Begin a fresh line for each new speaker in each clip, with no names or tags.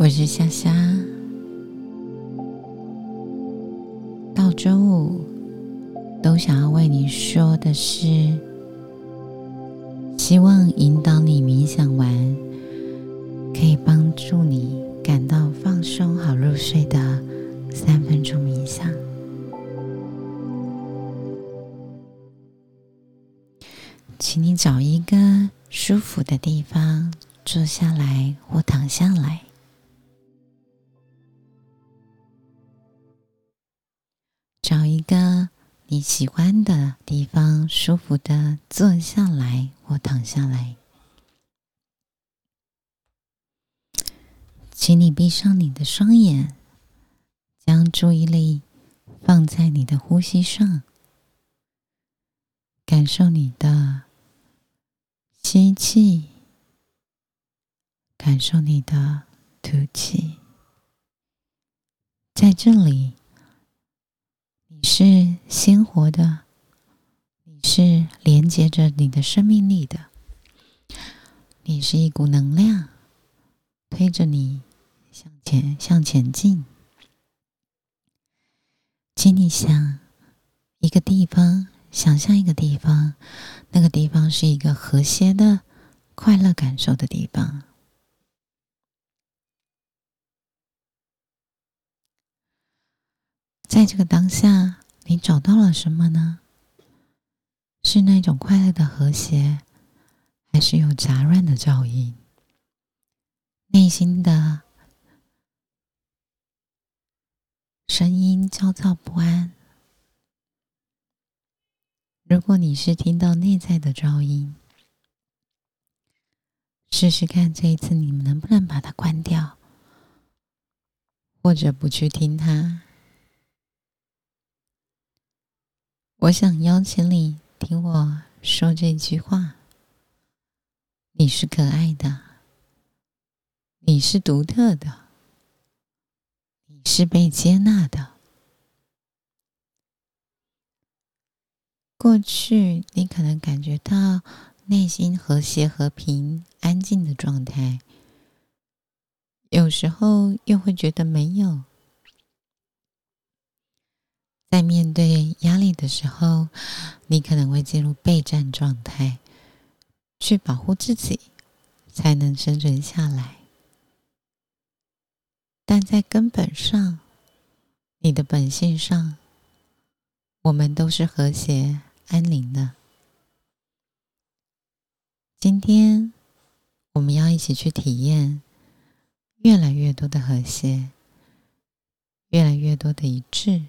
我是夏夏。到周五都想要为你说的是，希望引导你冥想完，可以帮助你感到放松、好入睡的三分钟冥想。请你找一个舒服的地方坐下来或躺下来。你喜欢的地方，舒服的坐下来或躺下来。请你闭上你的双眼，将注意力放在你的呼吸上，感受你的吸气，感受你的吐气，在这里。你是鲜活的，你是连接着你的生命力的，你是一股能量，推着你向前向前进。请你想一个地方，想象一个地方，那个地方是一个和谐的、快乐感受的地方。在这个当下，你找到了什么呢？是那种快乐的和谐，还是有杂乱的噪音？内心的声音焦躁不安。如果你是听到内在的噪音，试试看这一次你能不能把它关掉，或者不去听它。我想邀请你听我说这句话：你是可爱的，你是独特的，你是被接纳的。过去你可能感觉到内心和谐、和平、安静的状态，有时候又会觉得没有。在面对力的时候，你可能会进入备战状态，去保护自己，才能生存下来。但在根本上，你的本性上，我们都是和谐安宁的。今天，我们要一起去体验越来越多的和谐，越来越多的一致。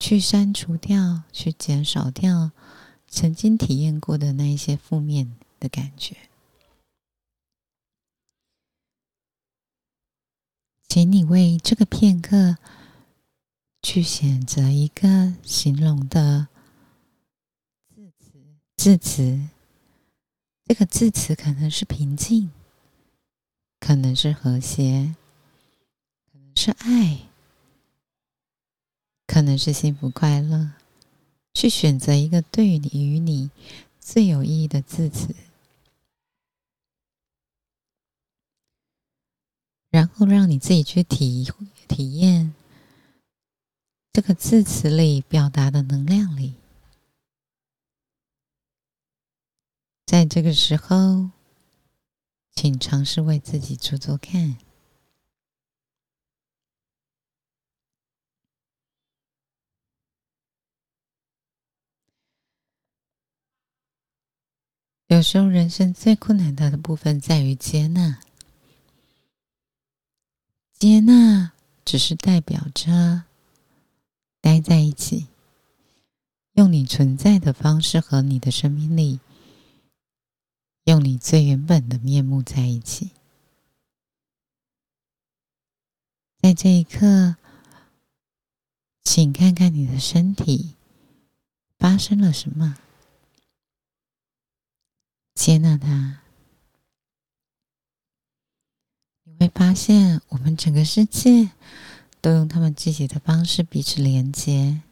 去删除掉，去减少掉曾经体验过的那一些负面的感觉。请你为这个片刻去选择一个形容的字词，字词。这个字词可能是平静，可能是和谐，可能是爱。可能是幸福快乐，去选择一个对于你与你最有意义的字词，然后让你自己去体体验这个字词里表达的能量里。在这个时候，请尝试为自己做做看。有时候，人生最困难的部分在于接纳。接纳只是代表着待在一起，用你存在的方式和你的生命力，用你最原本的面目在一起。在这一刻，请看看你的身体发生了什么。接纳它，你会发现，我们整个世界都用他们自己的方式彼此连接。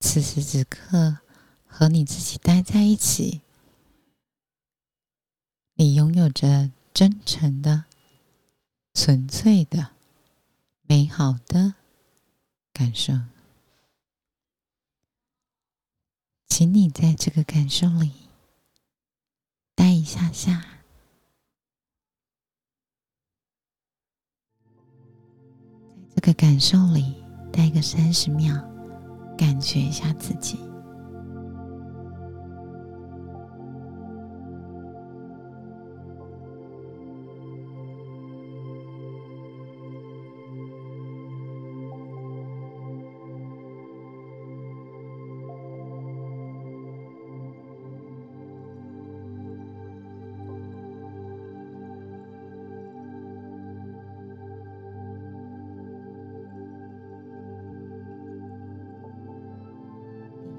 此时此刻，和你自己待在一起，你拥有着真诚的纯粹的、美好的感受。请你在这个感受里下，在这个感受里待个三十秒，感觉一下自己。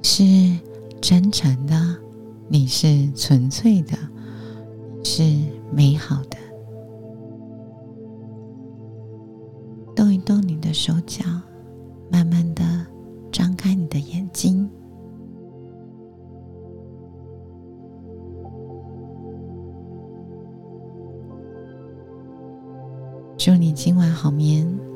是真诚的，你是纯粹的，是美好的。动一动你的手脚，慢慢的张开你的眼睛。祝你今晚好眠。